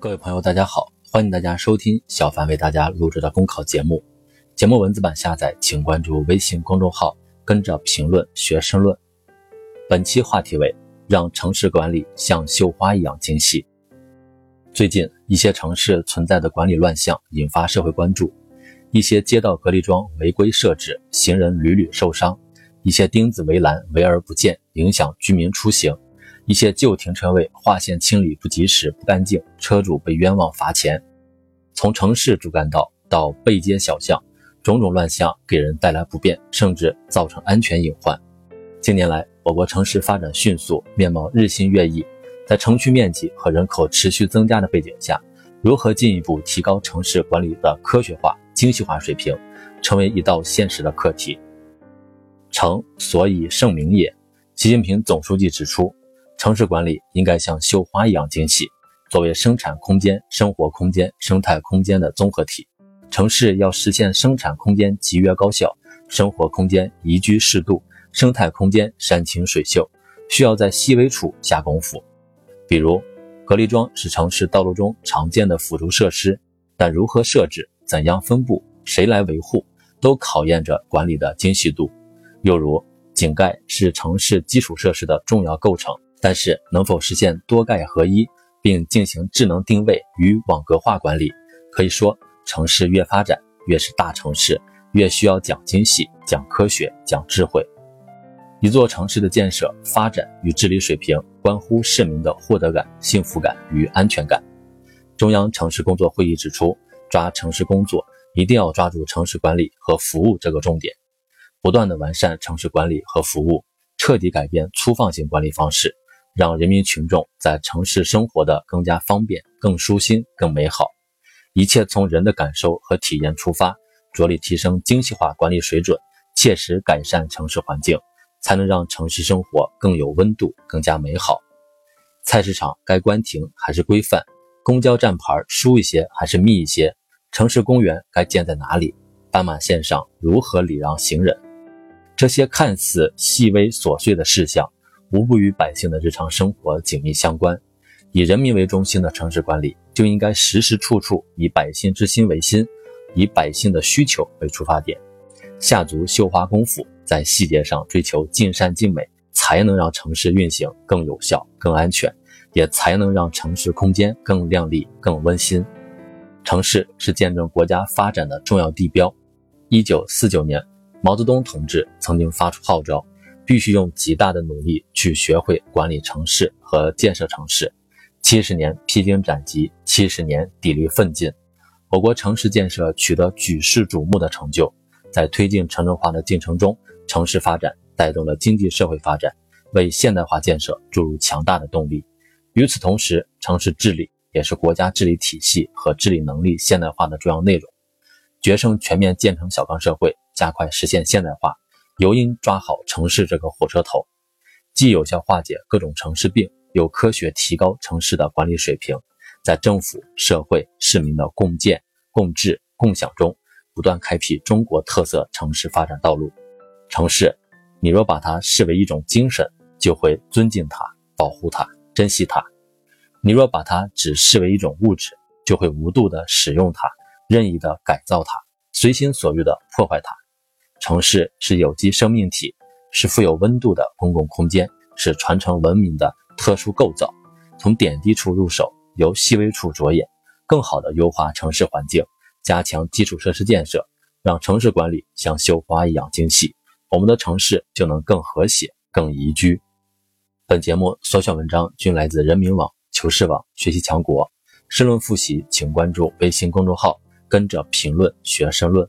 各位朋友，大家好，欢迎大家收听小凡为大家录制的公考节目。节目文字版下载，请关注微信公众号，跟着评论学申论。本期话题为：让城市管理像绣花一样精细。最近，一些城市存在的管理乱象引发社会关注，一些街道隔离桩违规设置，行人屡屡受伤；一些钉子围栏围而不见，影响居民出行。一些旧停车位划线清理不及时、不干净，车主被冤枉罚钱。从城市主干道到背街小巷，种种乱象给人带来不便，甚至造成安全隐患。近年来，我国城市发展迅速，面貌日新月异。在城区面积和人口持续增加的背景下，如何进一步提高城市管理的科学化、精细化水平，成为一道现实的课题。诚所以盛名也。习近平总书记指出。城市管理应该像绣花一样精细。作为生产空间、生活空间、生态空间的综合体，城市要实现生产空间集约高效，生活空间宜居适度，生态空间山清水秀，需要在细微处下功夫。比如，隔离桩是城市道路中常见的辅助设施，但如何设置、怎样分布、谁来维护，都考验着管理的精细度。又如，井盖是城市基础设施的重要构成。但是，能否实现多盖合一，并进行智能定位与网格化管理？可以说，城市越发展，越是大城市，越需要讲精细、讲科学、讲智慧。一座城市的建设、发展与治理水平，关乎市民的获得感、幸福感与安全感。中央城市工作会议指出，抓城市工作，一定要抓住城市管理和服务这个重点，不断的完善城市管理和服务，彻底改变粗放型管理方式。让人民群众在城市生活的更加方便、更舒心、更美好。一切从人的感受和体验出发，着力提升精细化管理水准，切实改善城市环境，才能让城市生活更有温度、更加美好。菜市场该关停还是规范？公交站牌疏一些还是密一些？城市公园该建在哪里？斑马线上如何礼让行人？这些看似细微琐碎的事项。无不与百姓的日常生活紧密相关。以人民为中心的城市管理，就应该时时处处以百姓之心为心，以百姓的需求为出发点，下足绣花功夫，在细节上追求尽善尽美，才能让城市运行更有效、更安全，也才能让城市空间更亮丽、更温馨。城市是见证国家发展的重要地标。一九四九年，毛泽东同志曾经发出号召。必须用极大的努力去学会管理城市和建设城市。七十年披荆斩棘，七十年砥砺奋进，我国城市建设取得举世瞩目的成就。在推进城镇化的进程中，城市发展带动了经济社会发展，为现代化建设注入强大的动力。与此同时，城市治理也是国家治理体系和治理能力现代化的重要内容。决胜全面建成小康社会，加快实现现代化。尤应抓好城市这个火车头，既有效化解各种城市病，又科学提高城市的管理水平，在政府、社会、市民的共建、共治、共享中，不断开辟中国特色城市发展道路。城市，你若把它视为一种精神，就会尊敬它、保护它、珍惜它；你若把它只视为一种物质，就会无度的使用它、任意的改造它、随心所欲的破坏它。城市是有机生命体，是富有温度的公共空间，是传承文明的特殊构造。从点滴处入手，由细微处着眼，更好地优化城市环境，加强基础设施建设，让城市管理像绣花一样精细，我们的城市就能更和谐、更宜居。本节目所选文章均来自人民网、求是网、学习强国。申论复习，请关注微信公众号，跟着评论学申论。